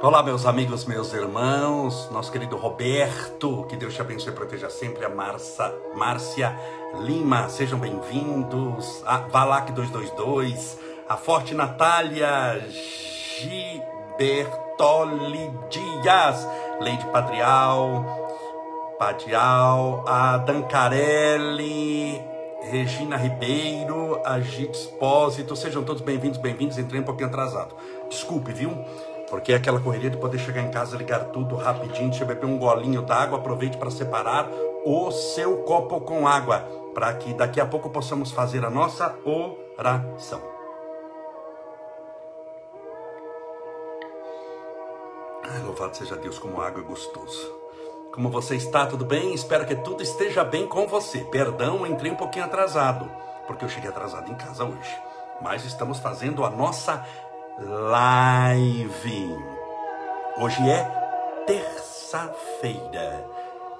Olá, meus amigos, meus irmãos, nosso querido Roberto, que Deus te abençoe e proteja sempre, a Marcia, Márcia Lima, sejam bem-vindos, a Valac 222, a Forte Natália Gibertoli Dias, Leide Padrial, Padial, a Dancarelli, Regina Ribeiro, a Git Espósito, sejam todos bem-vindos, bem-vindos, entrei um pouquinho atrasado, desculpe, viu? Porque é aquela correria de poder chegar em casa, ligar tudo rapidinho, deixa eu beber um golinho d'água, aproveite para separar o seu copo com água, para que daqui a pouco possamos fazer a nossa oração. Ai, louvado seja Deus, como água é gostoso. Como você está? Tudo bem? Espero que tudo esteja bem com você. Perdão, entrei um pouquinho atrasado, porque eu cheguei atrasado em casa hoje. Mas estamos fazendo a nossa live. Hoje é terça-feira,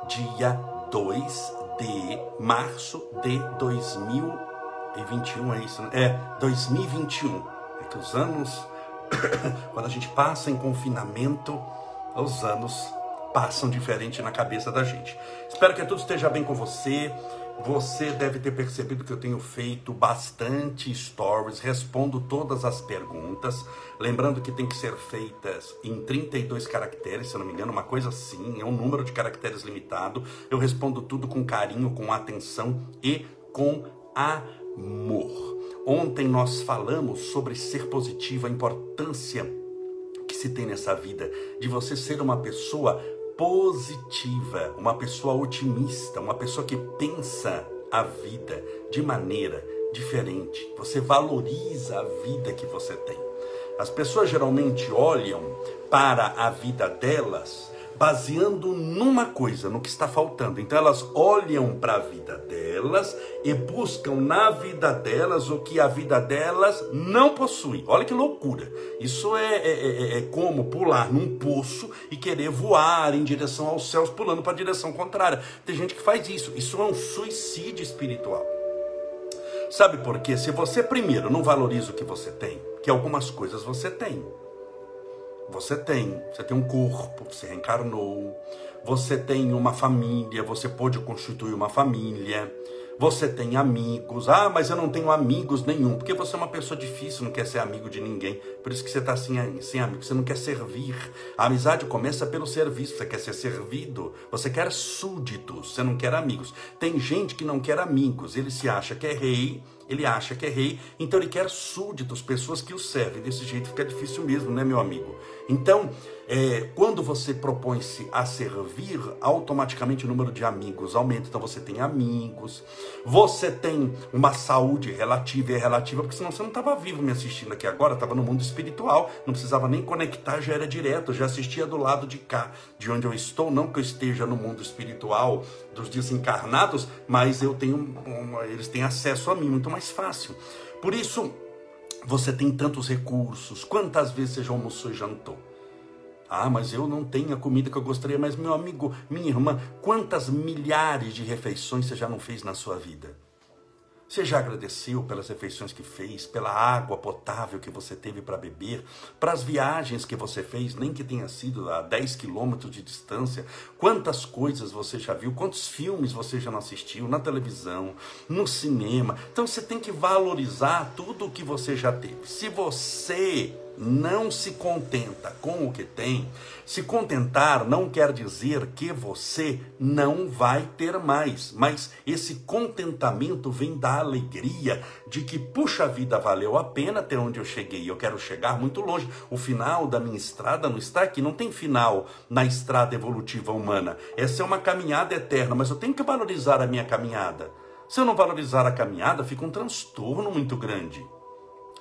dia 2 de março de 2021, é isso? Né? É, 2021. É que os anos, quando a gente passa em confinamento, os anos passam diferente na cabeça da gente. Espero que tudo esteja bem com você. Você deve ter percebido que eu tenho feito bastante stories, respondo todas as perguntas. Lembrando que tem que ser feitas em 32 caracteres, se não me engano, uma coisa assim, é um número de caracteres limitado. Eu respondo tudo com carinho, com atenção e com amor. Ontem nós falamos sobre ser positivo, a importância que se tem nessa vida de você ser uma pessoa positiva, uma pessoa otimista, uma pessoa que pensa a vida de maneira diferente. Você valoriza a vida que você tem. As pessoas geralmente olham para a vida delas baseando numa coisa, no que está faltando. Então elas olham para a vida delas e buscam na vida delas o que a vida delas não possui. Olha que loucura! Isso é, é, é, é como pular num poço e querer voar em direção aos céus, pulando para a direção contrária. Tem gente que faz isso. Isso é um suicídio espiritual. Sabe por quê? Se você primeiro não valoriza o que você tem, que algumas coisas você tem. Você tem, você tem um corpo, você reencarnou, você tem uma família, você pôde constituir uma família, você tem amigos. Ah, mas eu não tenho amigos nenhum, porque você é uma pessoa difícil, não quer ser amigo de ninguém. Por isso que você está sem, sem amigos, você não quer servir. A amizade começa pelo serviço, você quer ser servido, você quer súditos, você não quer amigos. Tem gente que não quer amigos, ele se acha que é rei, ele acha que é rei, então ele quer súditos, pessoas que o servem. Desse jeito fica difícil mesmo, né, meu amigo? Então, é, quando você propõe-se a servir, automaticamente o número de amigos aumenta. Então você tem amigos, você tem uma saúde relativa e é relativa, porque senão você não estava vivo me assistindo aqui agora, estava no mundo espiritual, não precisava nem conectar, já era direto, já assistia do lado de cá, de onde eu estou. Não que eu esteja no mundo espiritual dos desencarnados, mas eu tenho, eles têm acesso a mim muito mais fácil. Por isso, você tem tantos recursos. Quantas vezes você já almoçou e jantou? Ah, mas eu não tenho a comida que eu gostaria. Mas, meu amigo, minha irmã, quantas milhares de refeições você já não fez na sua vida? Você já agradeceu pelas refeições que fez, pela água potável que você teve para beber, para as viagens que você fez, nem que tenha sido a 10 quilômetros de distância? Quantas coisas você já viu? Quantos filmes você já não assistiu na televisão, no cinema? Então você tem que valorizar tudo o que você já teve. Se você não se contenta com o que tem, se contentar não quer dizer que você não vai ter mais, mas esse contentamento vem da alegria de que, puxa vida, valeu a pena até onde eu cheguei, eu quero chegar muito longe. O final da minha estrada não está aqui, não tem final na estrada evolutiva humana. Essa é uma caminhada eterna, mas eu tenho que valorizar a minha caminhada. Se eu não valorizar a caminhada, fica um transtorno muito grande.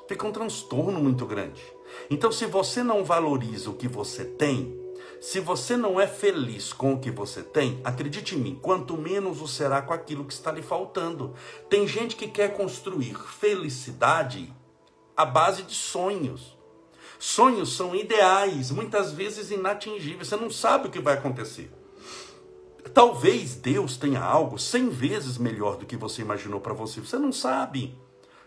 Fica um transtorno muito grande. Então, se você não valoriza o que você tem, se você não é feliz com o que você tem, acredite em mim, quanto menos o será com aquilo que está lhe faltando. Tem gente que quer construir felicidade à base de sonhos. Sonhos são ideais, muitas vezes inatingíveis. Você não sabe o que vai acontecer. Talvez Deus tenha algo cem vezes melhor do que você imaginou para você. Você não sabe.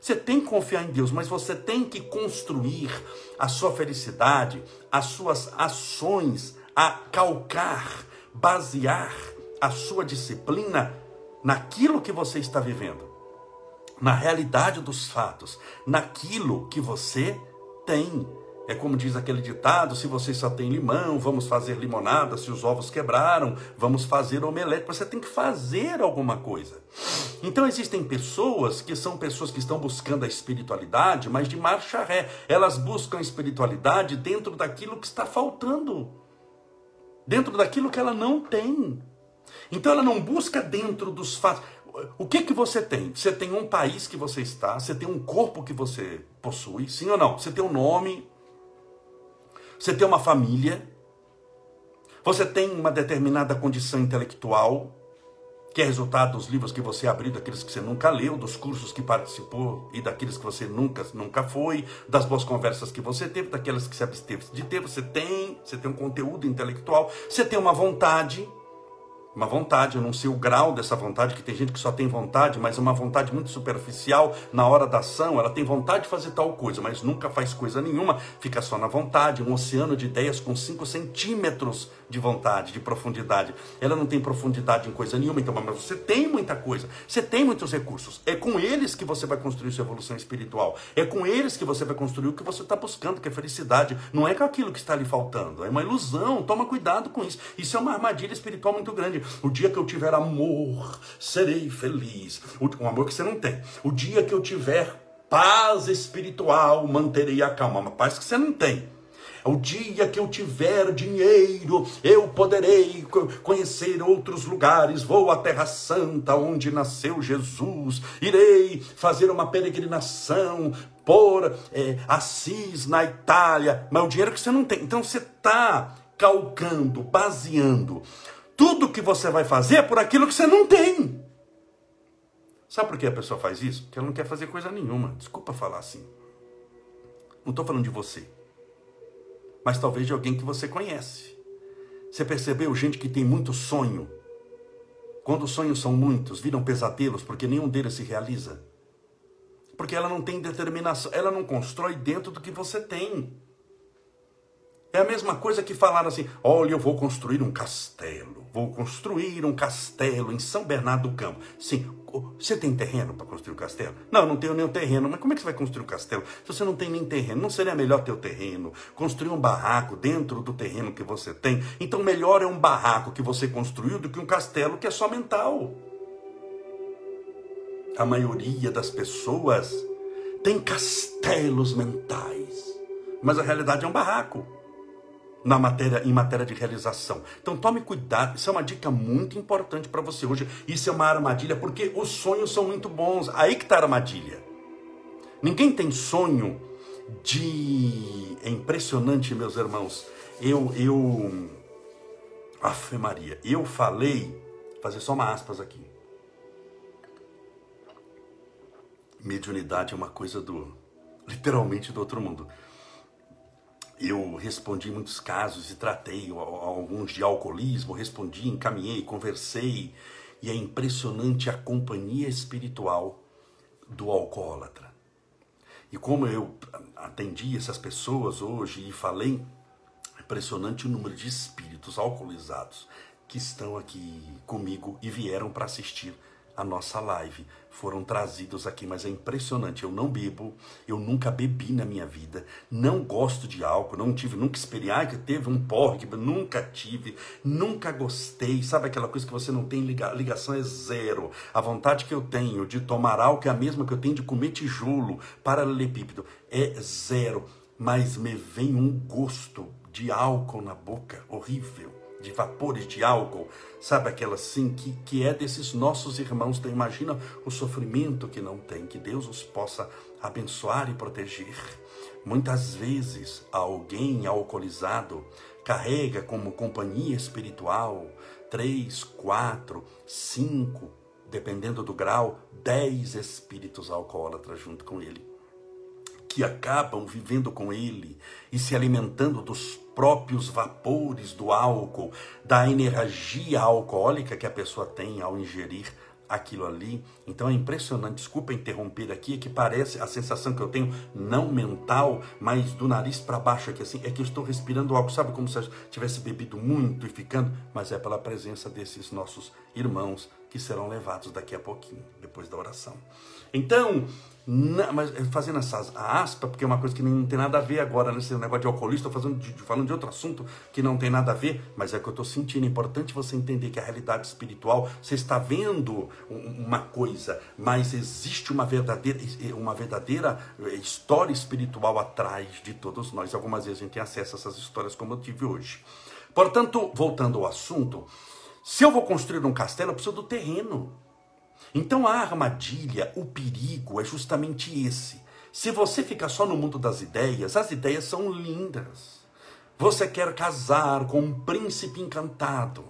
Você tem que confiar em Deus, mas você tem que construir a sua felicidade, as suas ações, a calcar, basear a sua disciplina naquilo que você está vivendo, na realidade dos fatos, naquilo que você tem. É como diz aquele ditado: se você só tem limão, vamos fazer limonada. Se os ovos quebraram, vamos fazer omelete. Você tem que fazer alguma coisa. Então existem pessoas que são pessoas que estão buscando a espiritualidade, mas de marcha ré. Elas buscam a espiritualidade dentro daquilo que está faltando, dentro daquilo que ela não tem. Então ela não busca dentro dos fatos. O que que você tem? Você tem um país que você está, você tem um corpo que você possui, sim ou não? Você tem um nome, você tem uma família, você tem uma determinada condição intelectual, que é resultado dos livros que você abriu, daqueles que você nunca leu, dos cursos que participou e daqueles que você nunca, nunca foi, das boas conversas que você teve, daquelas que você absteve de ter. Você tem, você tem um conteúdo intelectual, você tem uma vontade, uma vontade, eu não sei o grau dessa vontade, que tem gente que só tem vontade, mas uma vontade muito superficial na hora da ação, ela tem vontade de fazer tal coisa, mas nunca faz coisa nenhuma, fica só na vontade, um oceano de ideias com 5 centímetros de vontade, de profundidade. Ela não tem profundidade em coisa nenhuma, então, mas você tem muita coisa, você tem muitos recursos. É com eles que você vai construir sua evolução espiritual. É com eles que você vai construir o que você está buscando, que é felicidade. Não é com aquilo que está lhe faltando. É uma ilusão. Toma cuidado com isso. Isso é uma armadilha espiritual muito grande. O dia que eu tiver amor, serei feliz. Um amor que você não tem. O dia que eu tiver paz espiritual, manterei a calma. Uma paz que você não tem. O dia que eu tiver dinheiro, eu poderei conhecer outros lugares. Vou à Terra Santa, onde nasceu Jesus. Irei fazer uma peregrinação por é, Assis, na Itália. Mas o dinheiro que você não tem. Então você está calcando, baseando tudo que você vai fazer por aquilo que você não tem. Sabe por que a pessoa faz isso? Porque ela não quer fazer coisa nenhuma. Desculpa falar assim. Não estou falando de você mas talvez de alguém que você conhece. Você percebeu gente que tem muito sonho? Quando os sonhos são muitos, viram pesadelos porque nenhum deles se realiza. Porque ela não tem determinação, ela não constrói dentro do que você tem. É a mesma coisa que falar assim: olha, eu vou construir um castelo, vou construir um castelo em São Bernardo do Campo. Sim, você tem terreno para construir o um castelo? Não, não tenho nenhum terreno. Mas como é que você vai construir o um castelo se você não tem nem terreno? Não seria melhor ter o terreno, construir um barraco dentro do terreno que você tem? Então, melhor é um barraco que você construiu do que um castelo que é só mental. A maioria das pessoas tem castelos mentais, mas a realidade é um barraco na matéria, em matéria de realização. Então tome cuidado, isso é uma dica muito importante para você hoje. Isso é uma armadilha, porque os sonhos são muito bons. Aí que está a armadilha. Ninguém tem sonho de. É impressionante, meus irmãos. Eu, eu. Afe Maria, eu falei. Vou fazer só uma aspas aqui. Mediunidade é uma coisa do. literalmente do outro mundo eu respondi muitos casos e tratei alguns de alcoolismo, respondi, encaminhei, conversei, e é impressionante a companhia espiritual do alcoólatra. E como eu atendi essas pessoas hoje e falei, é impressionante o número de espíritos alcoolizados que estão aqui comigo e vieram para assistir a nossa live foram trazidos aqui, mas é impressionante. Eu não bebo, eu nunca bebi na minha vida, não gosto de álcool, não tive, nunca experiei, que teve um porre, nunca tive, nunca gostei. Sabe aquela coisa que você não tem liga, ligação é zero. A vontade que eu tenho de tomar álcool é a mesma que eu tenho de comer tijolo, paralelepípedo, é zero. Mas me vem um gosto de álcool na boca, horrível de vapores de álcool, sabe aquela assim, que, que é desses nossos irmãos. Então imagina o sofrimento que não tem, que Deus os possa abençoar e proteger. Muitas vezes alguém alcoolizado carrega como companhia espiritual três, quatro, cinco, dependendo do grau, dez espíritos alcoólatras junto com ele que acabam vivendo com ele e se alimentando dos próprios vapores do álcool, da energia alcoólica que a pessoa tem ao ingerir aquilo ali. Então é impressionante, desculpa interromper aqui, é que parece a sensação que eu tenho, não mental, mas do nariz para baixo aqui assim, é que eu estou respirando algo, sabe como se eu tivesse bebido muito e ficando, mas é pela presença desses nossos irmãos que serão levados daqui a pouquinho, depois da oração. Então, não, mas fazendo essas aspas, porque é uma coisa que não tem nada a ver agora nesse negócio de alcoolista, estou de, falando de outro assunto que não tem nada a ver, mas é que eu estou sentindo. É importante você entender que a realidade espiritual, você está vendo uma coisa, mas existe uma verdadeira, uma verdadeira eh, história espiritual atrás de todos nós. Algumas vezes a gente tem acesso a essas histórias, como eu tive hoje. Portanto, voltando ao assunto, se eu vou construir um castelo, eu preciso do terreno. Então a armadilha, o perigo é justamente esse. Se você fica só no mundo das ideias, as ideias são lindas. Você quer casar com um príncipe encantado.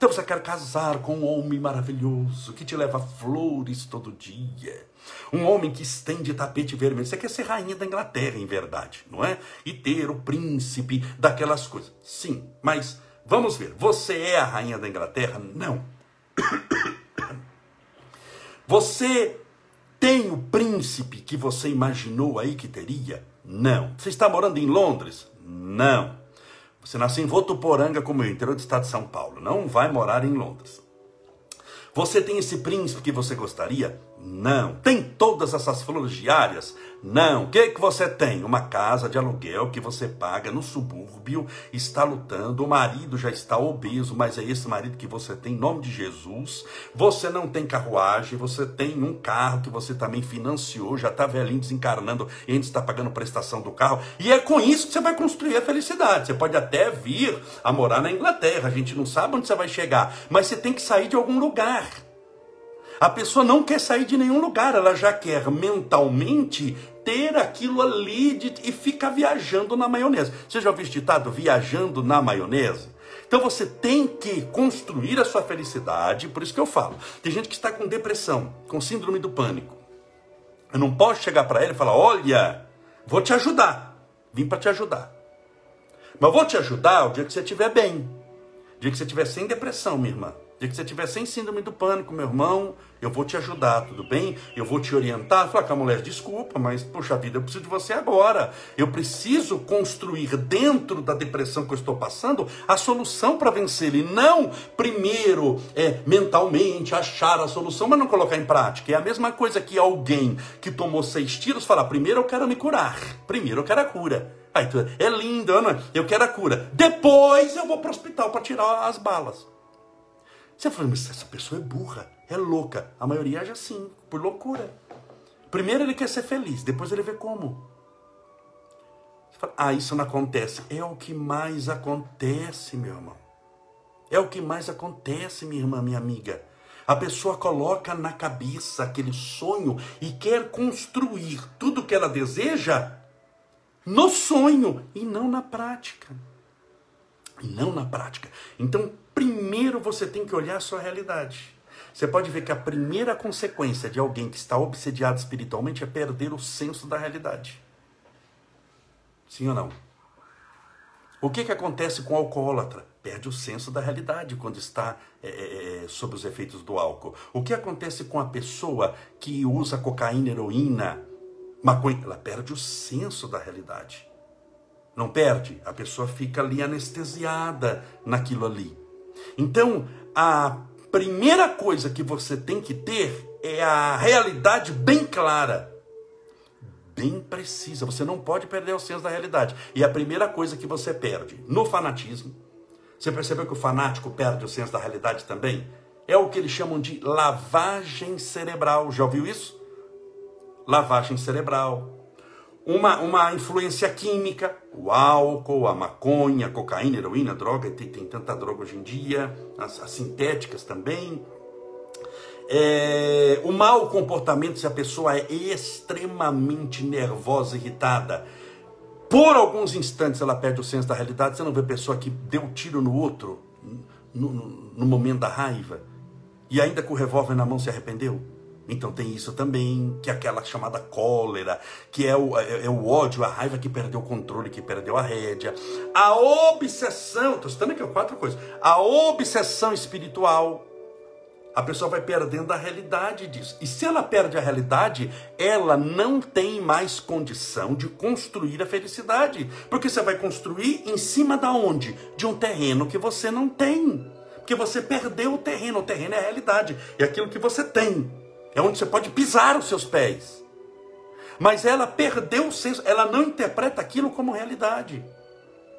Então você quer casar com um homem maravilhoso que te leva flores todo dia. Um homem que estende tapete vermelho. Você quer ser rainha da Inglaterra, em verdade, não é? E ter o príncipe daquelas coisas. Sim, mas vamos ver. Você é a rainha da Inglaterra? Não. Você tem o príncipe que você imaginou aí que teria? Não. Você está morando em Londres? Não. Você nasceu em Votuporanga, como eu, interior do estado de São Paulo. Não vai morar em Londres. Você tem esse príncipe que você gostaria? Não. Tem todas essas flores diárias? Não. O que, que você tem? Uma casa de aluguel que você paga no subúrbio, está lutando, o marido já está obeso, mas é esse marido que você tem, em nome de Jesus. Você não tem carruagem, você tem um carro que você também financiou, já está velhinho desencarnando e ainda está pagando prestação do carro. E é com isso que você vai construir a felicidade. Você pode até vir a morar na Inglaterra, a gente não sabe onde você vai chegar, mas você tem que sair de algum lugar. A pessoa não quer sair de nenhum lugar, ela já quer mentalmente ter aquilo ali de, e fica viajando na maionese. Você já ouviu ditado viajando na maionese? Então você tem que construir a sua felicidade, por isso que eu falo. Tem gente que está com depressão, com síndrome do pânico. Eu não posso chegar para ele e falar: olha, vou te ajudar. Vim para te ajudar. Mas vou te ajudar o dia que você estiver bem. O dia que você estiver sem depressão, minha irmã dia que você estiver sem síndrome do pânico, meu irmão, eu vou te ajudar, tudo bem? Eu vou te orientar. Fala com a mulher, desculpa, mas, poxa vida, eu preciso de você agora. Eu preciso construir dentro da depressão que eu estou passando a solução para vencer. E não primeiro é, mentalmente achar a solução, mas não colocar em prática. É a mesma coisa que alguém que tomou seis tiros falar: primeiro eu quero me curar, primeiro eu quero a cura. Aí, é lindo, é? eu quero a cura. Depois eu vou para o hospital para tirar as balas. Você fala, mas essa pessoa é burra, é louca. A maioria age assim, por loucura. Primeiro ele quer ser feliz, depois ele vê como. Você fala, ah, isso não acontece. É o que mais acontece, meu irmão. É o que mais acontece, minha irmã, minha amiga. A pessoa coloca na cabeça aquele sonho e quer construir tudo que ela deseja no sonho e não na prática. E não na prática. Então, primeiro você tem que olhar a sua realidade. Você pode ver que a primeira consequência de alguém que está obsediado espiritualmente é perder o senso da realidade. Sim ou não? O que, que acontece com o alcoólatra? Perde o senso da realidade quando está é, é, é, sob os efeitos do álcool. O que acontece com a pessoa que usa cocaína, heroína, maconha? Ela perde o senso da realidade. Não perde? A pessoa fica ali anestesiada naquilo ali. Então, a primeira coisa que você tem que ter é a realidade bem clara, bem precisa. Você não pode perder o senso da realidade. E a primeira coisa que você perde no fanatismo, você percebeu que o fanático perde o senso da realidade também? É o que eles chamam de lavagem cerebral. Já ouviu isso? Lavagem cerebral uma, uma influência química, o álcool, a maconha, a cocaína, a heroína, a droga, tem, tem tanta droga hoje em dia, as, as sintéticas também. É, o mau comportamento, se a pessoa é extremamente nervosa, irritada, por alguns instantes ela perde o senso da realidade. Você não vê pessoa que deu tiro no outro no, no, no momento da raiva e ainda com o revólver na mão se arrependeu? Então tem isso também, que é aquela chamada cólera, que é o, é, é o ódio, a raiva que perdeu o controle, que perdeu a rédea. A obsessão, estou citando aqui quatro coisas. A obsessão espiritual, A pessoa vai perdendo a realidade disso. E se ela perde a realidade, ela não tem mais condição de construir a felicidade. Porque você vai construir em cima da onde? De um terreno que você não tem. Porque você perdeu o terreno. O terreno é a realidade. É aquilo que você tem. É onde você pode pisar os seus pés. Mas ela perdeu o senso, ela não interpreta aquilo como realidade.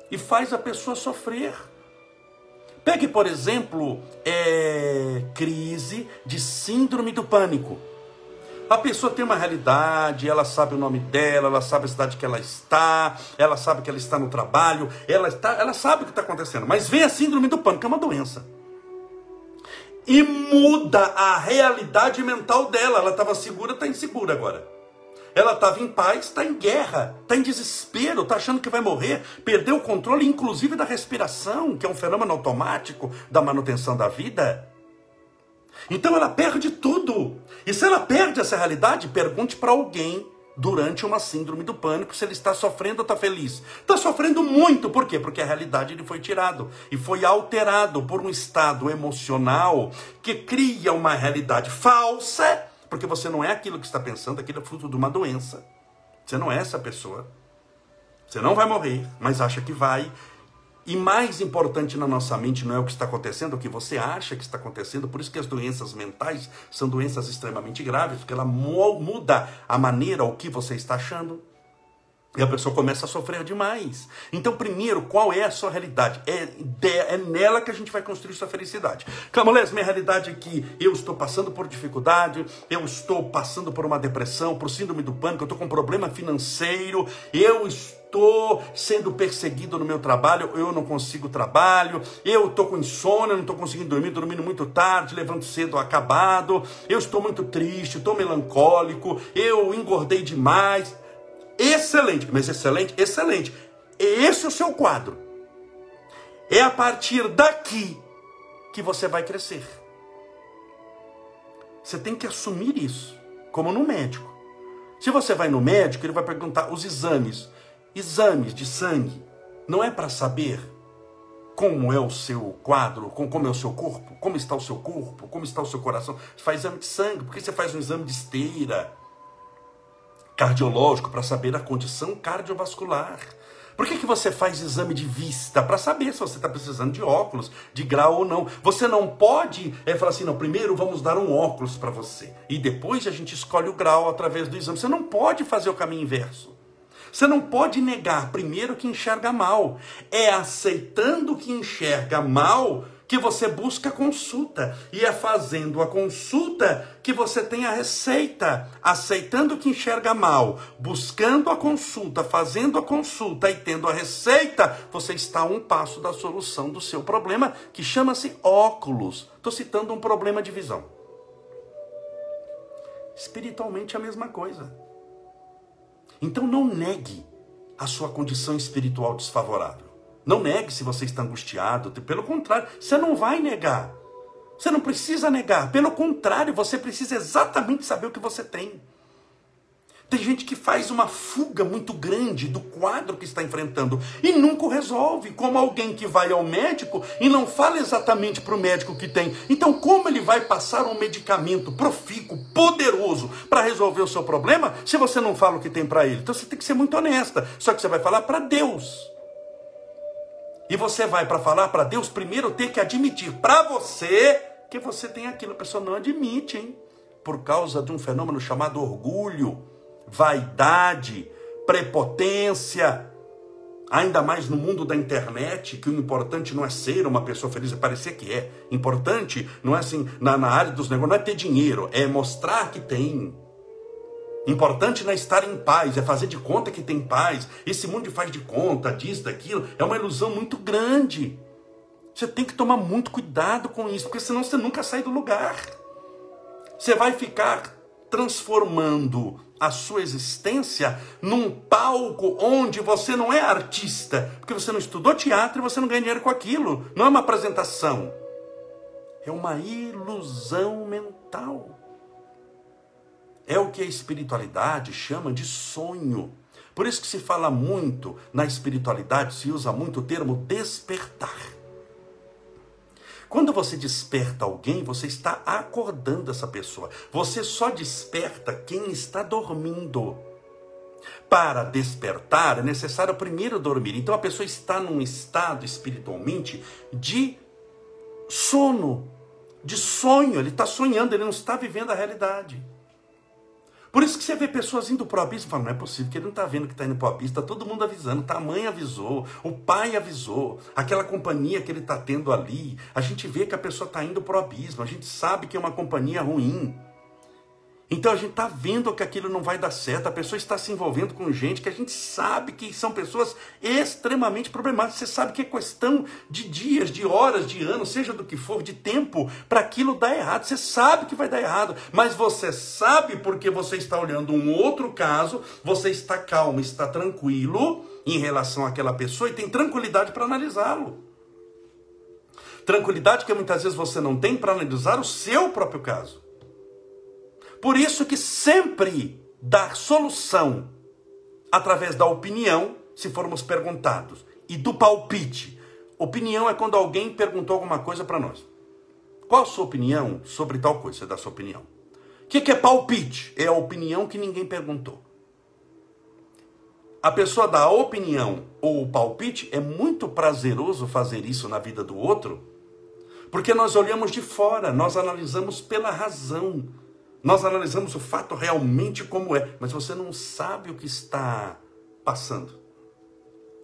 E faz a pessoa sofrer. Pegue, por exemplo, é, crise de síndrome do pânico. A pessoa tem uma realidade, ela sabe o nome dela, ela sabe a cidade que ela está, ela sabe que ela está no trabalho, ela, está, ela sabe o que está acontecendo. Mas vem a síndrome do pânico, é uma doença. E muda a realidade mental dela. Ela estava segura, está insegura agora. Ela estava em paz, está em guerra, está em desespero, está achando que vai morrer, perdeu o controle, inclusive da respiração, que é um fenômeno automático da manutenção da vida. Então ela perde tudo. E se ela perde essa realidade, pergunte para alguém durante uma síndrome do pânico se ele está sofrendo ou está feliz. Está sofrendo muito, por quê? Porque a realidade lhe foi tirado e foi alterado por um estado emocional que cria uma realidade falsa porque você não é aquilo que está pensando, aquilo é fruto de uma doença. Você não é essa pessoa. Você não vai morrer, mas acha que vai. E mais importante na nossa mente não é o que está acontecendo, é o que você acha que está acontecendo. Por isso que as doenças mentais são doenças extremamente graves, porque ela muda a maneira, o que você está achando. E a pessoa começa a sofrer demais. Então, primeiro, qual é a sua realidade? É, é nela que a gente vai construir sua felicidade. Camolés, minha realidade é que eu estou passando por dificuldade, eu estou passando por uma depressão, por síndrome do pânico, eu estou com um problema financeiro, eu estou sendo perseguido no meu trabalho, eu não consigo trabalho, eu estou com insônia, não estou conseguindo dormir, dormindo muito tarde, levanto cedo acabado, eu estou muito triste, estou melancólico, eu engordei demais. Excelente, mas excelente, excelente. Esse é o seu quadro. É a partir daqui que você vai crescer. Você tem que assumir isso, como no médico. Se você vai no médico, ele vai perguntar os exames. Exames de sangue não é para saber como é o seu quadro, como é o seu corpo, como está o seu corpo, como está o seu coração. Você faz exame de sangue, por que você faz um exame de esteira? Cardiológico para saber a condição cardiovascular. Por que, que você faz exame de vista? Para saber se você está precisando de óculos, de grau ou não. Você não pode é, falar assim, não, primeiro vamos dar um óculos para você. E depois a gente escolhe o grau através do exame. Você não pode fazer o caminho inverso. Você não pode negar primeiro que enxerga mal. É aceitando que enxerga mal que você busca consulta. E é fazendo a consulta que você tem a receita. Aceitando que enxerga mal, buscando a consulta, fazendo a consulta e tendo a receita, você está a um passo da solução do seu problema, que chama-se óculos. Estou citando um problema de visão. Espiritualmente é a mesma coisa. Então não negue a sua condição espiritual desfavorável. Não negue se você está angustiado. Pelo contrário, você não vai negar. Você não precisa negar. Pelo contrário, você precisa exatamente saber o que você tem. Tem gente que faz uma fuga muito grande do quadro que está enfrentando e nunca o resolve, como alguém que vai ao médico e não fala exatamente para o médico que tem. Então, como ele vai passar um medicamento profícuo, poderoso, para resolver o seu problema, se você não fala o que tem para ele? Então, você tem que ser muito honesta. Só que você vai falar para Deus. E você vai para falar para Deus, primeiro ter que admitir para você que você tem aquilo. A pessoa não admite, hein? Por causa de um fenômeno chamado orgulho, vaidade, prepotência. Ainda mais no mundo da internet, que o importante não é ser uma pessoa feliz, é parecer que é. Importante não é assim, na, na área dos negócios, não é ter dinheiro, é mostrar que tem. Importante não é estar em paz, é fazer de conta que tem paz. Esse mundo faz de conta, disso, daquilo, é uma ilusão muito grande. Você tem que tomar muito cuidado com isso, porque senão você nunca sai do lugar. Você vai ficar transformando a sua existência num palco onde você não é artista, porque você não estudou teatro e você não ganha dinheiro com aquilo. Não é uma apresentação. É uma ilusão mental. É o que a espiritualidade chama de sonho. Por isso que se fala muito na espiritualidade, se usa muito o termo despertar. Quando você desperta alguém, você está acordando essa pessoa. Você só desperta quem está dormindo. Para despertar é necessário primeiro dormir. Então a pessoa está num estado espiritualmente de sono, de sonho. Ele está sonhando, ele não está vivendo a realidade. Por isso que você vê pessoas indo para o abismo e fala, não é possível, que ele não está vendo que está indo para o abismo, está todo mundo avisando, tá, a mãe avisou, o pai avisou, aquela companhia que ele está tendo ali, a gente vê que a pessoa está indo para o abismo, a gente sabe que é uma companhia ruim. Então a gente está vendo que aquilo não vai dar certo, a pessoa está se envolvendo com gente que a gente sabe que são pessoas extremamente problemáticas. Você sabe que é questão de dias, de horas, de anos, seja do que for, de tempo, para aquilo dar errado. Você sabe que vai dar errado, mas você sabe porque você está olhando um outro caso, você está calmo, está tranquilo em relação àquela pessoa e tem tranquilidade para analisá-lo. Tranquilidade que muitas vezes você não tem para analisar o seu próprio caso. Por isso que sempre dar solução através da opinião, se formos perguntados, e do palpite. Opinião é quando alguém perguntou alguma coisa para nós. Qual a sua opinião sobre tal coisa? Você dá sua opinião. O que, que é palpite? É a opinião que ninguém perguntou. A pessoa dá a opinião ou o palpite, é muito prazeroso fazer isso na vida do outro, porque nós olhamos de fora, nós analisamos pela razão, nós analisamos o fato realmente como é, mas você não sabe o que está passando.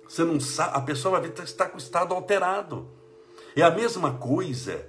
Você não sabe, a pessoa vai estar com o estado alterado. É a mesma coisa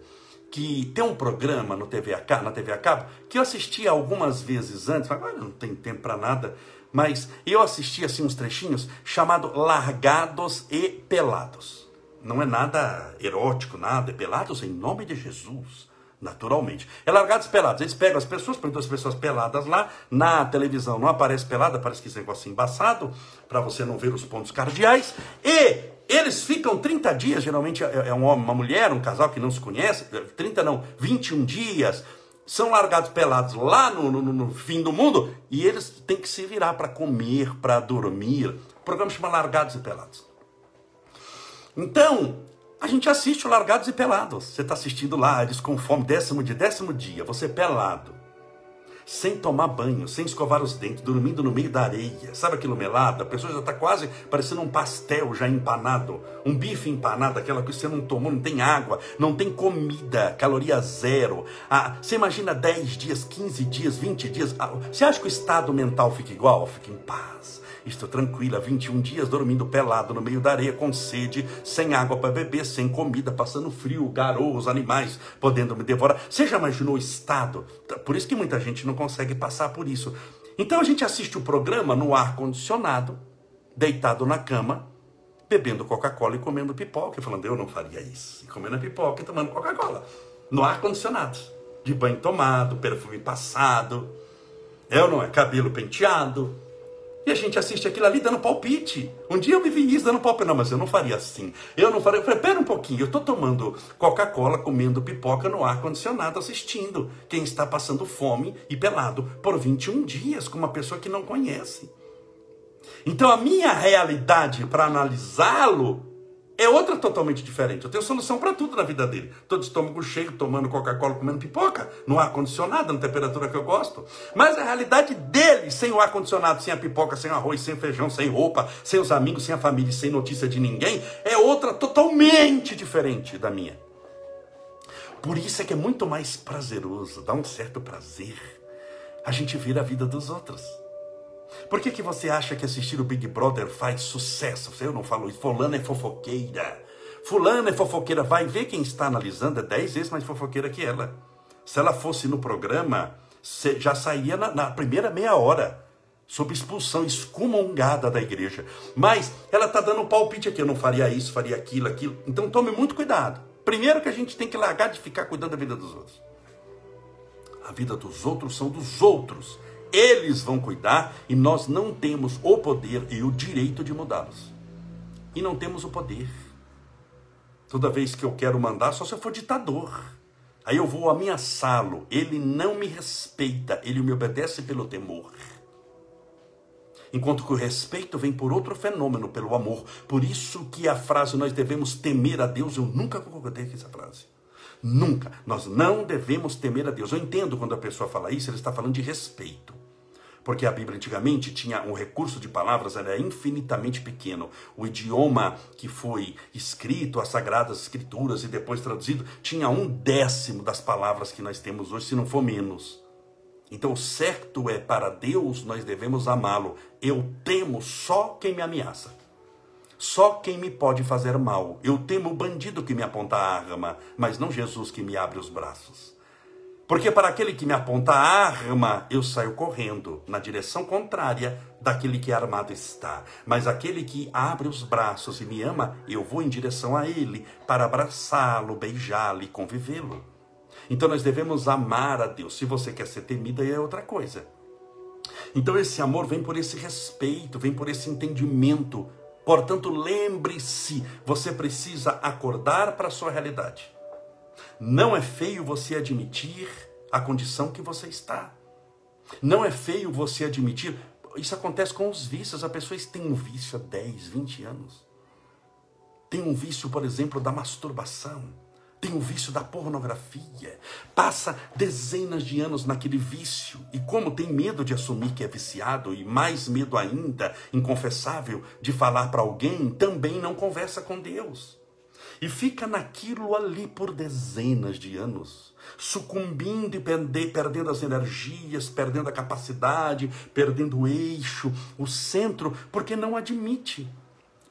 que tem um programa no TV a, na TV a cabo que eu assisti algumas vezes antes, agora não tem tempo para nada, mas eu assisti assim uns trechinhos chamado Largados e Pelados. Não é nada erótico, nada, é pelados em nome de Jesus naturalmente. É largados pelados. Eles pegam as pessoas, põem duas pessoas peladas lá, na televisão não aparece pelada, parece que esse negócio embaçado, para você não ver os pontos cardeais, e eles ficam 30 dias, geralmente é, é um homem, uma mulher, um casal que não se conhece, 30 não, 21 dias, são largados pelados lá no, no, no fim do mundo, e eles têm que se virar para comer, para dormir. O programa chama Largados e Pelados. Então, a gente assiste o Largados e Pelados. Você está assistindo lá, eles com fome, décimo dia, décimo dia, você pelado, sem tomar banho, sem escovar os dentes, dormindo no meio da areia. Sabe aquilo melado? A pessoa já está quase parecendo um pastel já empanado, um bife empanado, aquela que você não tomou, não tem água, não tem comida, caloria zero. Ah, você imagina 10 dias, 15 dias, 20 dias. Ah, você acha que o estado mental fica igual? Fica em paz Estou tranquila, 21 dias dormindo pelado no meio da areia, com sede, sem água para beber, sem comida, passando frio, garou, os animais podendo me devorar. Você já imaginou o estado? Por isso que muita gente não consegue passar por isso. Então a gente assiste o programa no ar condicionado, deitado na cama, bebendo Coca-Cola e comendo pipoca, falando, eu não faria isso. E comendo pipoca e tomando Coca-Cola. No ar condicionado. De banho tomado, perfume passado. É ou não é? Cabelo penteado e a gente assiste aquilo ali dando palpite. Um dia eu me vi isso dando palpite. Não, mas eu não faria assim. Eu não faria. Eu falei, pera um pouquinho, eu estou tomando Coca-Cola, comendo pipoca no ar-condicionado, assistindo quem está passando fome e pelado por 21 dias com uma pessoa que não conhece. Então a minha realidade para analisá-lo é outra totalmente diferente. Eu tenho solução para tudo na vida dele. Todo estômago cheio, tomando Coca-Cola, comendo pipoca, no ar-condicionado, na temperatura que eu gosto. Mas a realidade dele, sem o ar-condicionado, sem a pipoca, sem o arroz, sem feijão, sem roupa, sem os amigos, sem a família, sem notícia de ninguém, é outra totalmente diferente da minha. Por isso é que é muito mais prazeroso, dá um certo prazer a gente ver a vida dos outros. Por que, que você acha que assistir o Big Brother faz sucesso? Eu não falo isso. Fulano é fofoqueira. Fulano é fofoqueira. Vai ver quem está analisando. É dez vezes mais fofoqueira que ela. Se ela fosse no programa, já saía na, na primeira meia hora. Sob expulsão excomungada da igreja. Mas ela está dando um palpite aqui. Eu não faria isso, faria aquilo, aquilo. Então tome muito cuidado. Primeiro que a gente tem que largar de ficar cuidando da vida dos outros. A vida dos outros são dos outros eles vão cuidar e nós não temos o poder e o direito de mudá-los. E não temos o poder. Toda vez que eu quero mandar, só se eu for ditador. Aí eu vou ameaçá-lo. Ele não me respeita, ele me obedece pelo temor. Enquanto que o respeito vem por outro fenômeno, pelo amor. Por isso que a frase nós devemos temer a Deus, eu nunca concordei com essa frase. Nunca. Nós não devemos temer a Deus. Eu entendo quando a pessoa fala isso, ele está falando de respeito. Porque a Bíblia antigamente tinha um recurso de palavras, era infinitamente pequeno. O idioma que foi escrito, as Sagradas Escrituras e depois traduzido, tinha um décimo das palavras que nós temos hoje, se não for menos. Então, o certo é para Deus nós devemos amá-lo. Eu temo só quem me ameaça. Só quem me pode fazer mal. Eu temo o bandido que me aponta a arma, mas não Jesus que me abre os braços. Porque para aquele que me aponta a arma, eu saio correndo na direção contrária daquele que armado está. Mas aquele que abre os braços e me ama, eu vou em direção a ele para abraçá-lo, beijá-lo e convivê-lo. Então nós devemos amar a Deus. Se você quer ser temido, aí é outra coisa. Então esse amor vem por esse respeito, vem por esse entendimento Portanto, lembre-se, você precisa acordar para a sua realidade. Não é feio você admitir a condição que você está. Não é feio você admitir. Isso acontece com os vícios. A pessoa tem um vício há 10, 20 anos. Tem um vício, por exemplo, da masturbação tem o vício da pornografia, passa dezenas de anos naquele vício. E, como tem medo de assumir que é viciado e mais medo ainda, inconfessável, de falar para alguém, também não conversa com Deus. E fica naquilo ali por dezenas de anos, sucumbindo e perdendo as energias, perdendo a capacidade, perdendo o eixo, o centro, porque não admite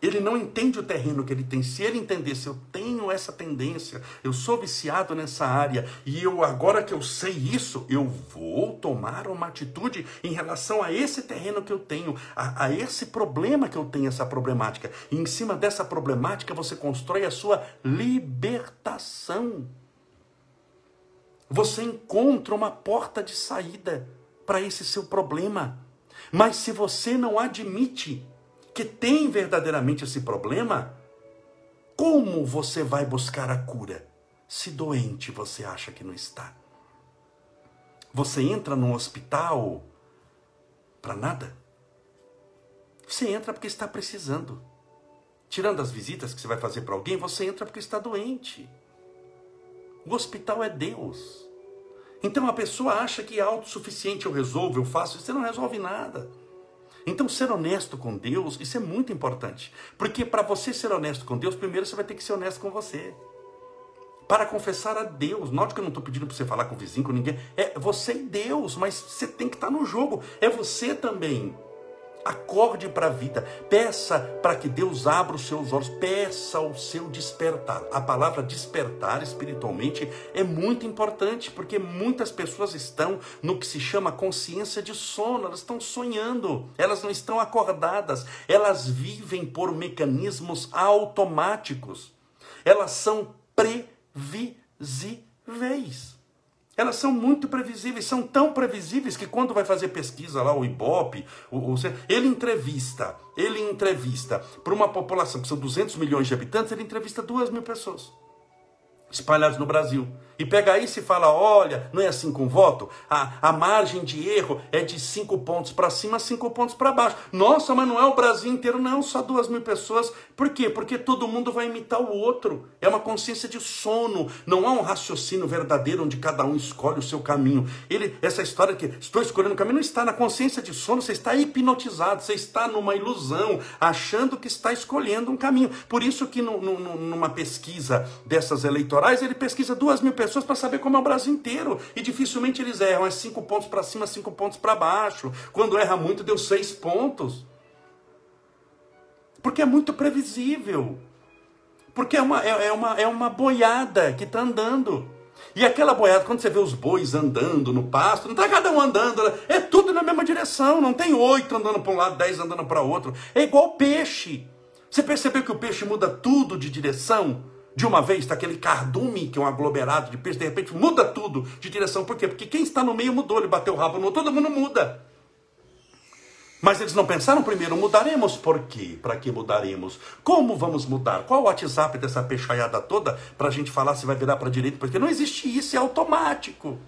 ele não entende o terreno que ele tem. Se ele entendesse, eu tenho essa tendência, eu sou viciado nessa área, e eu agora que eu sei isso, eu vou tomar uma atitude em relação a esse terreno que eu tenho, a, a esse problema que eu tenho, essa problemática. E em cima dessa problemática você constrói a sua libertação. Você encontra uma porta de saída para esse seu problema. Mas se você não admite que tem verdadeiramente esse problema, como você vai buscar a cura se doente você acha que não está? Você entra num hospital para nada? Você entra porque está precisando. Tirando as visitas que você vai fazer para alguém, você entra porque está doente. O hospital é Deus. Então a pessoa acha que é autossuficiente, eu resolvo, eu faço, você não resolve nada. Então, ser honesto com Deus, isso é muito importante. Porque para você ser honesto com Deus, primeiro você vai ter que ser honesto com você. Para confessar a Deus. Note que eu não estou pedindo para você falar com o vizinho, com ninguém. É você e Deus, mas você tem que estar tá no jogo. É você também. Acorde para a vida. Peça para que Deus abra os seus olhos. Peça o seu despertar. A palavra despertar espiritualmente é muito importante, porque muitas pessoas estão no que se chama consciência de sono. Elas estão sonhando. Elas não estão acordadas. Elas vivem por mecanismos automáticos. Elas são previsíveis. Elas são muito previsíveis, são tão previsíveis que quando vai fazer pesquisa lá, o Ibope, o, o, ele entrevista, ele entrevista para uma população que são 200 milhões de habitantes, ele entrevista 2 mil pessoas espalhadas no Brasil e pega aí e fala: olha, não é assim com voto? A, a margem de erro é de cinco pontos para cima, cinco pontos para baixo. Nossa, mas não é o Brasil inteiro, não, só duas mil pessoas. Por quê? Porque todo mundo vai imitar o outro. É uma consciência de sono, não há um raciocínio verdadeiro onde cada um escolhe o seu caminho. Ele, essa história que estou escolhendo o caminho, não está na consciência de sono, você está hipnotizado, você está numa ilusão, achando que está escolhendo um caminho. Por isso que no, no, numa pesquisa dessas eleitorais, ele pesquisa duas mil pessoas pessoas para saber como é o Brasil inteiro. E dificilmente eles erram. É cinco pontos para cima, cinco pontos para baixo. Quando erra muito, deu seis pontos. Porque é muito previsível. Porque é uma, é, é uma, é uma boiada que está andando. E aquela boiada, quando você vê os bois andando no pasto, não está cada um andando, é tudo na mesma direção. Não tem oito andando para um lado, dez andando para outro. É igual peixe. Você percebeu que o peixe muda tudo de direção? De uma vez, está aquele cardume, que é um aglomerado de peixe, de repente muda tudo de direção. Por quê? Porque quem está no meio mudou, ele bateu o rabo no todo mundo muda. Mas eles não pensaram primeiro, mudaremos por quê? Para que mudaremos? Como vamos mudar? Qual o WhatsApp dessa peixaiada toda para a gente falar se vai virar para a direita? Porque não existe isso, é automático.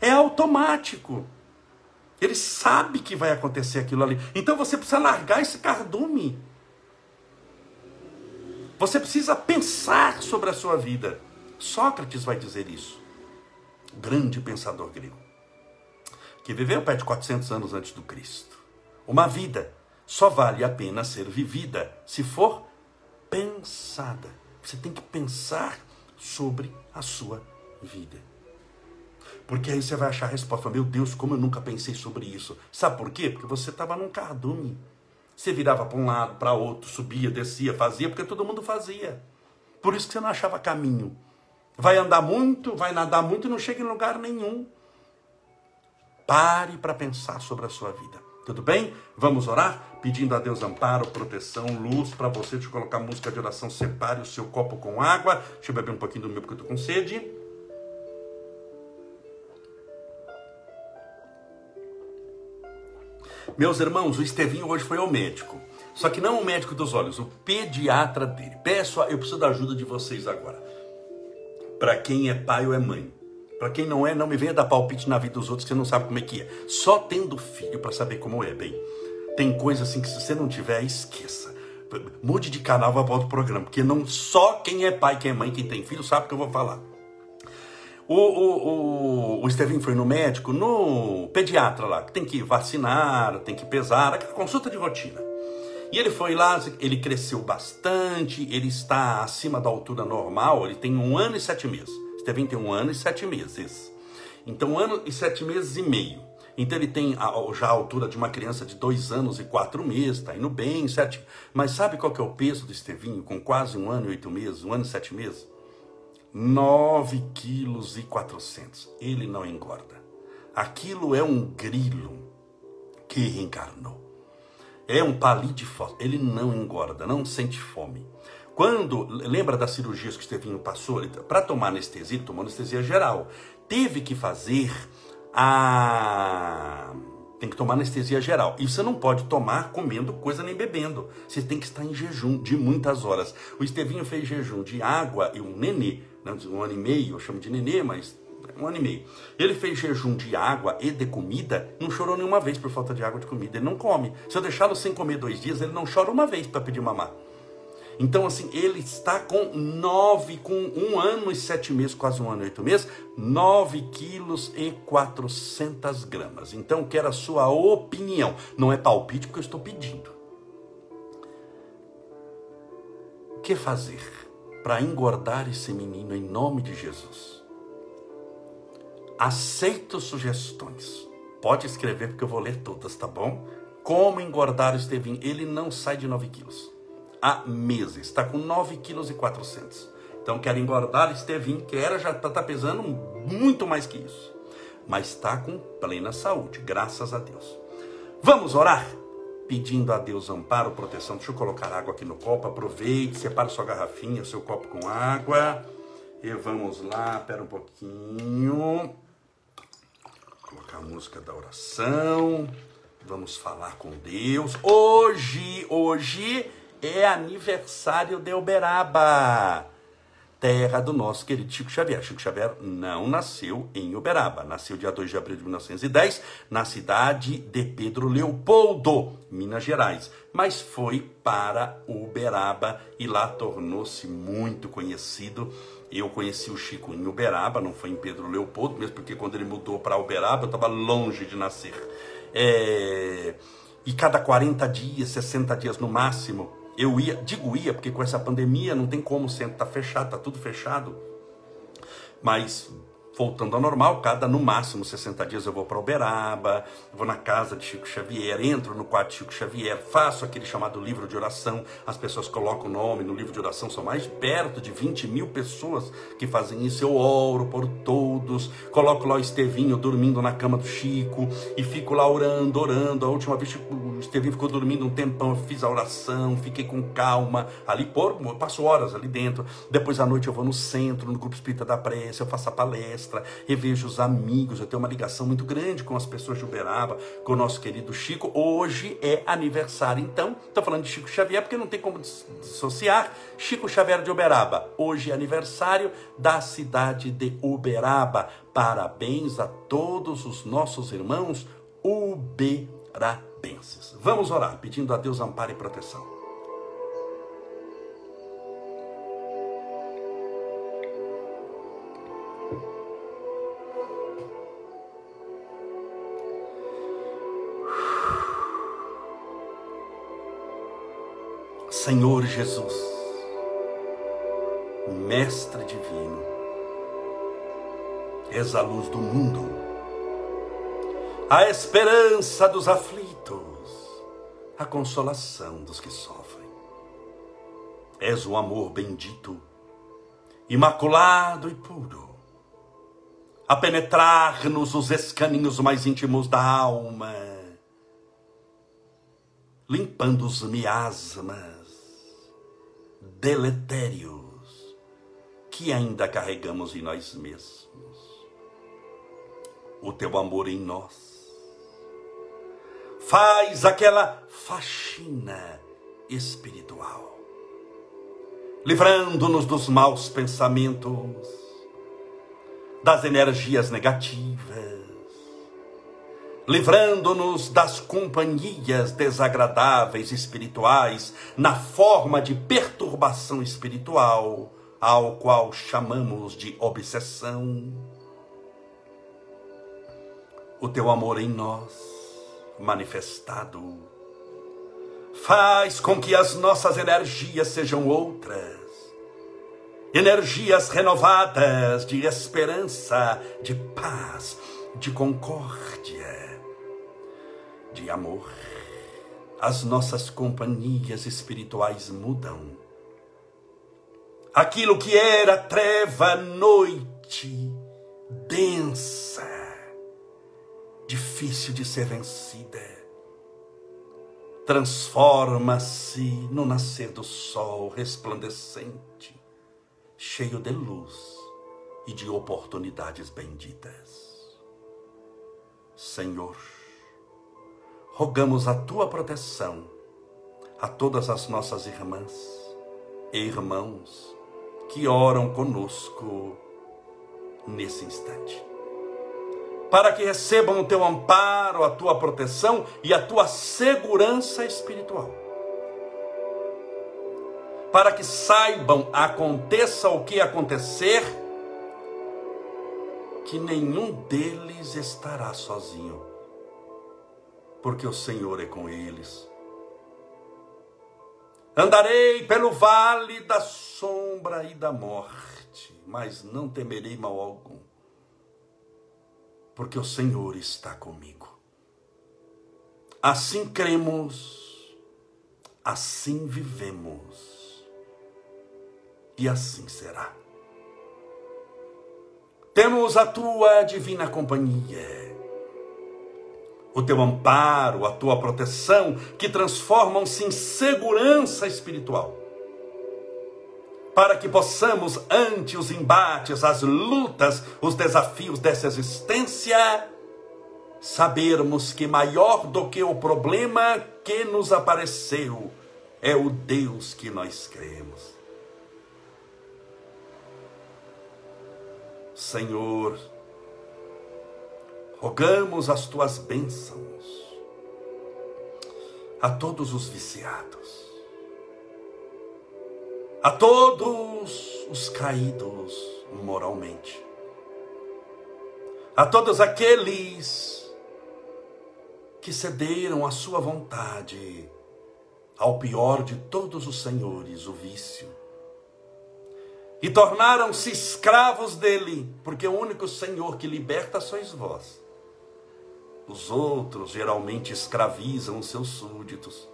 É automático. Ele sabe que vai acontecer aquilo ali. Então você precisa largar esse cardume. Você precisa pensar sobre a sua vida. Sócrates vai dizer isso. Grande pensador grego. Que viveu perto de 400 anos antes do Cristo. Uma vida só vale a pena ser vivida se for pensada. Você tem que pensar sobre a sua vida. Porque aí você vai achar a resposta. Meu Deus, como eu nunca pensei sobre isso. Sabe por quê? Porque você estava num cardume. Você virava para um lado, para outro, subia, descia, fazia, porque todo mundo fazia. Por isso que você não achava caminho. Vai andar muito, vai nadar muito e não chega em lugar nenhum. Pare para pensar sobre a sua vida. Tudo bem? Vamos orar? Pedindo a Deus amparo, proteção, luz para você. Deixa eu colocar música de oração. Separe o seu copo com água. Deixa eu beber um pouquinho do meu porque eu estou com sede. Meus irmãos, o Estevinho hoje foi ao médico. Só que não o médico dos olhos, o pediatra dele. Peço, eu preciso da ajuda de vocês agora. Para quem é pai ou é mãe. Para quem não é, não me venha dar palpite na vida dos outros que você não sabe como é que é. Só tendo filho para saber como é, bem. Tem coisa assim que se você não tiver, esqueça. Mude de canal, vá para outro programa. Porque não só quem é pai, quem é mãe, quem tem filho, sabe o que eu vou falar. O, o, o, o Estevinho foi no médico, no pediatra lá, que tem que vacinar, tem que pesar, aquela consulta de rotina. E ele foi lá, ele cresceu bastante, ele está acima da altura normal, ele tem um ano e sete meses. Estevinho tem um ano e sete meses. Então, um ano e sete meses e meio. Então ele tem já a altura de uma criança de dois anos e quatro meses, está indo bem, sete. Mas sabe qual que é o peso do Estevinho com quase um ano e oito meses, um ano e sete meses? 9 quilos e 400. Ele não engorda. Aquilo é um grilo que reencarnou. É um palito de fósforo. Ele não engorda, não sente fome. Quando, lembra das cirurgias que o Estevinho passou? Para tomar anestesia, ele tomou anestesia geral. Teve que fazer a tem que tomar anestesia geral. E você não pode tomar comendo coisa nem bebendo. Você tem que estar em jejum de muitas horas. O Estevinho fez jejum de água e um nenê um ano e meio, eu chamo de nenê, mas um ano e meio. Ele fez jejum de água e de comida, não chorou nenhuma vez por falta de água e de comida. Ele não come. Se eu deixá-lo sem comer dois dias, ele não chora uma vez para pedir mamar. Então, assim, ele está com nove, com um ano e sete meses, quase um ano e oito meses, nove quilos e quatrocentas gramas. Então, quero a sua opinião. Não é palpite, porque eu estou pedindo. O que fazer? Para engordar esse menino em nome de Jesus. Aceito sugestões. Pode escrever porque eu vou ler todas, tá bom? Como engordar o Estevinho? Ele não sai de 9 quilos. Há meses. Está com 9 quilos e 400. Então quero engordar Estevinho, que era já está tá pesando muito mais que isso. Mas está com plena saúde, graças a Deus. Vamos orar? Pedindo a Deus amparo, proteção. Deixa eu colocar água aqui no copo. Aproveite, separe sua garrafinha, seu copo com água. E vamos lá, espera um pouquinho. Vou colocar a música da oração. Vamos falar com Deus. Hoje, hoje é aniversário de Uberaba terra do nosso querido Chico Xavier. Chico Xavier não nasceu em Uberaba, nasceu dia 2 de abril de 1910, na cidade de Pedro Leopoldo, Minas Gerais, mas foi para Uberaba e lá tornou-se muito conhecido. Eu conheci o Chico em Uberaba, não foi em Pedro Leopoldo, mesmo porque quando ele mudou para Uberaba eu estava longe de nascer. É... E cada 40 dias, 60 dias no máximo, eu ia, digo ia, porque com essa pandemia não tem como, o centro está fechado, está tudo fechado. Mas voltando ao normal, cada no máximo 60 dias eu vou para Uberaba, vou na casa de Chico Xavier, entro no quarto de Chico Xavier, faço aquele chamado livro de oração, as pessoas colocam o nome no livro de oração, são mais perto de 20 mil pessoas que fazem isso, eu oro por todos, coloco lá o Estevinho dormindo na cama do Chico e fico lá orando, orando, a última vez o Estevinho ficou dormindo um tempão, eu fiz a oração, fiquei com calma, ali por, eu passo horas ali dentro, depois à noite eu vou no centro, no grupo espírita da prece, eu faço a palestra, palestra, revejo os amigos, eu tenho uma ligação muito grande com as pessoas de Uberaba, com o nosso querido Chico. Hoje é aniversário, então, estou falando de Chico Xavier porque não tem como dissociar Chico Xavier de Uberaba. Hoje é aniversário da cidade de Uberaba. Parabéns a todos os nossos irmãos uberabenses. Vamos orar, pedindo a Deus amparo e proteção. Senhor Jesus, Mestre Divino, és a luz do mundo, a esperança dos aflitos, a consolação dos que sofrem. És o amor bendito, imaculado e puro, a penetrar-nos os escaninhos mais íntimos da alma, limpando os miasmas deletérios que ainda carregamos em nós mesmos. O teu amor em nós faz aquela faxina espiritual, livrando-nos dos maus pensamentos, das energias negativas, livrando-nos das companhias desagradáveis espirituais na forma de perturbação espiritual, ao qual chamamos de obsessão. O teu amor em nós, manifestado, faz com que as nossas energias sejam outras, energias renovadas de esperança, de paz, de concórdia de amor, as nossas companhias espirituais mudam. Aquilo que era treva, noite, densa, difícil de ser vencida, transforma-se no nascer do sol resplandecente, cheio de luz e de oportunidades benditas. Senhor, rogamos a tua proteção a todas as nossas irmãs e irmãos que oram conosco nesse instante. Para que recebam o teu amparo, a tua proteção e a tua segurança espiritual. Para que saibam, aconteça o que acontecer, que nenhum deles estará sozinho porque o Senhor é com eles. Andarei pelo vale da sombra e da morte, mas não temerei mal algum, porque o Senhor está comigo. Assim cremos, assim vivemos, e assim será. Temos a tua divina companhia o teu amparo, a tua proteção, que transformam-se em segurança espiritual. Para que possamos, ante os embates, as lutas, os desafios dessa existência, sabermos que maior do que o problema que nos apareceu é o Deus que nós cremos. Senhor, rogamos as tuas bênçãos a todos os viciados, a todos os caídos moralmente, a todos aqueles que cederam à sua vontade ao pior de todos os senhores, o vício, e tornaram-se escravos dele, porque o único Senhor que liberta sois vós. Os outros geralmente escravizam os seus súditos.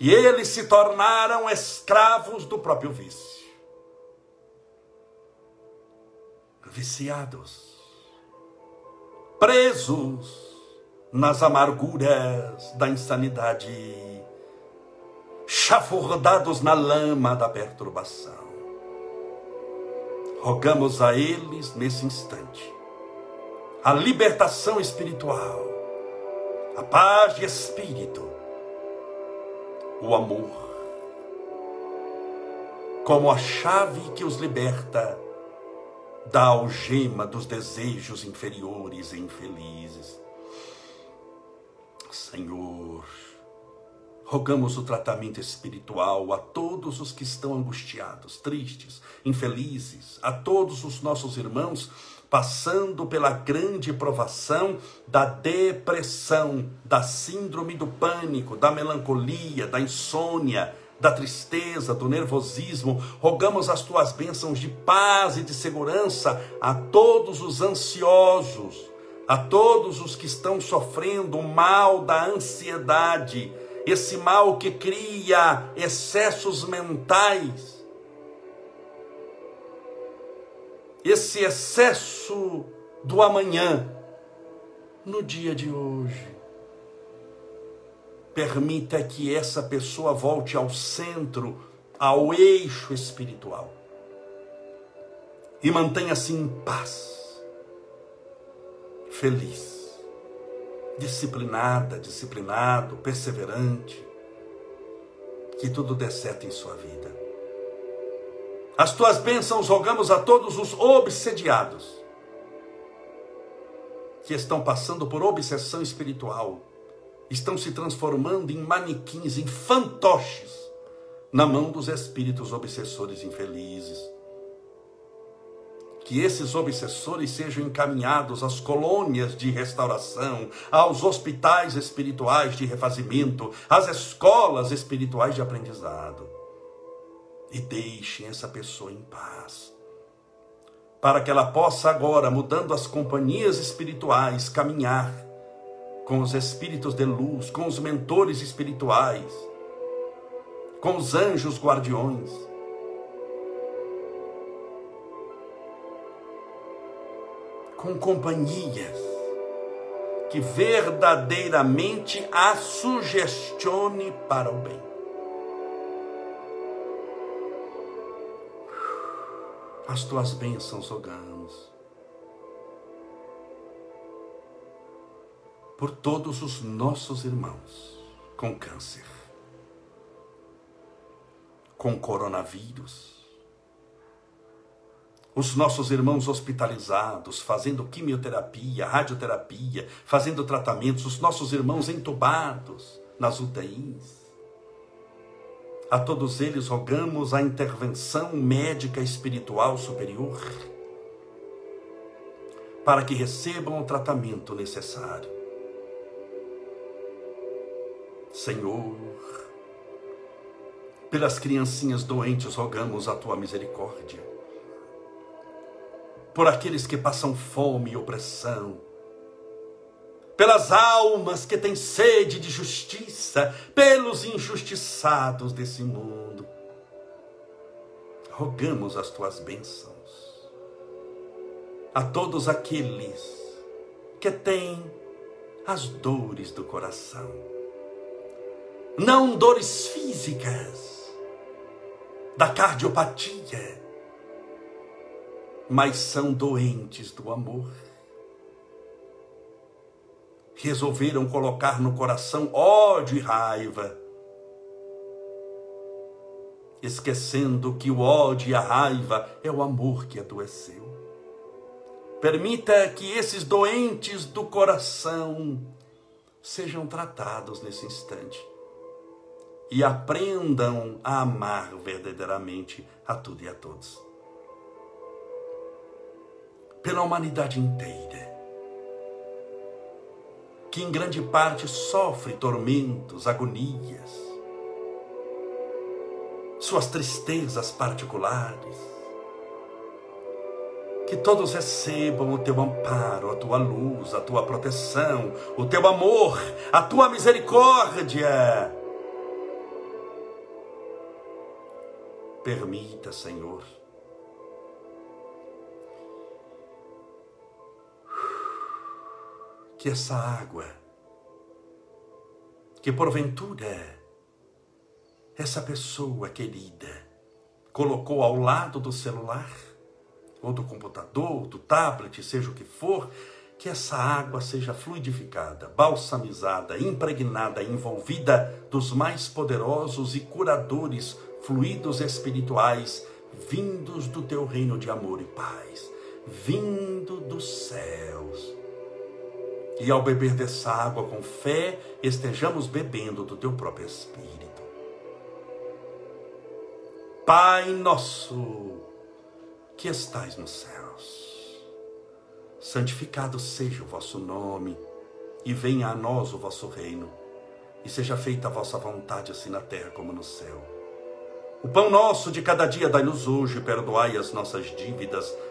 E eles se tornaram escravos do próprio vício. Viciados, presos nas amarguras da insanidade, chafurdados na lama da perturbação. Rogamos a eles nesse instante a libertação espiritual, a paz de espírito, o amor, como a chave que os liberta da algema dos desejos inferiores e infelizes. Senhor, Rogamos o tratamento espiritual a todos os que estão angustiados, tristes, infelizes, a todos os nossos irmãos passando pela grande provação da depressão, da síndrome do pânico, da melancolia, da insônia, da tristeza, do nervosismo. Rogamos as tuas bênçãos de paz e de segurança a todos os ansiosos, a todos os que estão sofrendo o mal da ansiedade esse mal que cria excessos mentais, esse excesso do amanhã, no dia de hoje. Permita que essa pessoa volte ao centro, ao eixo espiritual. E mantenha-se em paz, feliz disciplinada, disciplinado, perseverante, que tudo dê certo em sua vida. As tuas bênçãos rogamos a todos os obsediados que estão passando por obsessão espiritual, estão se transformando em manequins, em fantoches na mão dos espíritos obsessores infelizes que esses obsessores sejam encaminhados às colônias de restauração, aos hospitais espirituais de refazimento, às escolas espirituais de aprendizado. E deixem essa pessoa em paz. Para que ela possa agora, mudando as companhias espirituais, caminhar com os espíritos de luz, com os mentores espirituais, com os anjos guardiões com companhias que verdadeiramente a sugestione para o bem. As tuas bênçãos rogamos por todos os nossos irmãos com câncer, com coronavírus, os nossos irmãos hospitalizados, fazendo quimioterapia, radioterapia, fazendo tratamentos, os nossos irmãos entubados nas UTIs. A todos eles rogamos a intervenção médica espiritual superior para que recebam o tratamento necessário. Senhor, pelas criancinhas doentes rogamos a tua misericórdia por aqueles que passam fome e opressão, pelas almas que têm sede de justiça, pelos injustiçados desse mundo. Rogamos as tuas bênçãos a todos aqueles que têm as dores do coração, não dores físicas, da cardiopatia, mas são doentes do amor. Resolveram colocar no coração ódio e raiva, esquecendo que o ódio e a raiva é o amor que adoeceu. Permita que esses doentes do coração sejam tratados nesse instante e aprendam a amar verdadeiramente a tudo e a todos pela humanidade inteira, que em grande parte sofre tormentos, agonias, suas tristezas particulares. Que todos recebam o teu amparo, a tua luz, a tua proteção, o teu amor, a tua misericórdia. Permita, Senhor, que essa água, que porventura essa pessoa querida colocou ao lado do celular, ou do computador, do tablet, seja o que for, que essa água seja fluidificada, balsamizada, impregnada, envolvida dos mais poderosos e curadores fluidos espirituais vindos do teu reino de amor e paz, vindo dos céus E ao beber dessa água com fé, estejamos bebendo do teu próprio Espírito. Pai nosso, que estais nos céus, santificado seja o vosso nome, e venha a nós o vosso reino, e seja feita a vossa vontade, assim na terra como no céu. O pão nosso de cada dia dai-nos hoje, perdoai as nossas dívidas,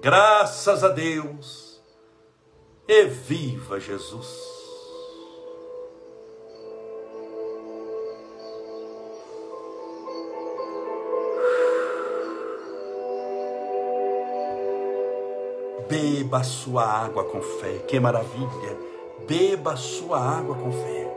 graças a Deus, e viva Jesus! Beba a sua água com fé. Que maravilha! Beba a sua água com fé.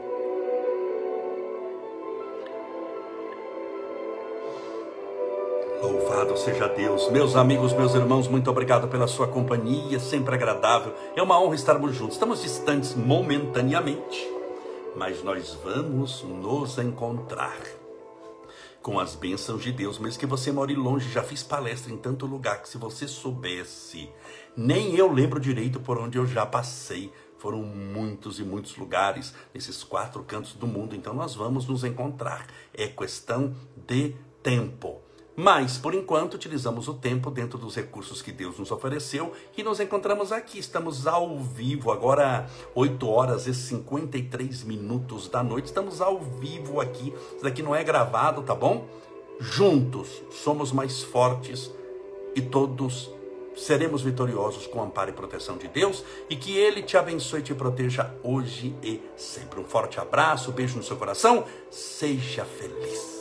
Louvado seja Deus. Meus amigos, meus irmãos, muito obrigado pela sua companhia, sempre agradável. É uma honra estarmos juntos. Estamos distantes momentaneamente, mas nós vamos nos encontrar com as bênçãos de Deus, mesmo que você more longe, já fiz palestra em tanto lugar que se você soubesse, nem eu lembro direito por onde eu já passei. Foram muitos e muitos lugares nesses quatro cantos do mundo, então nós vamos nos encontrar. É questão de tempo. Mas, por enquanto, utilizamos o tempo dentro dos recursos que Deus nos ofereceu e nos encontramos aqui. Estamos ao vivo, agora 8 horas e 53 minutos da noite. Estamos ao vivo aqui. Isso daqui não é gravado, tá bom? Juntos somos mais fortes e todos seremos vitoriosos com o amparo e proteção de Deus e que Ele te abençoe e te proteja hoje e sempre. Um forte abraço, beijo no seu coração. Seja feliz.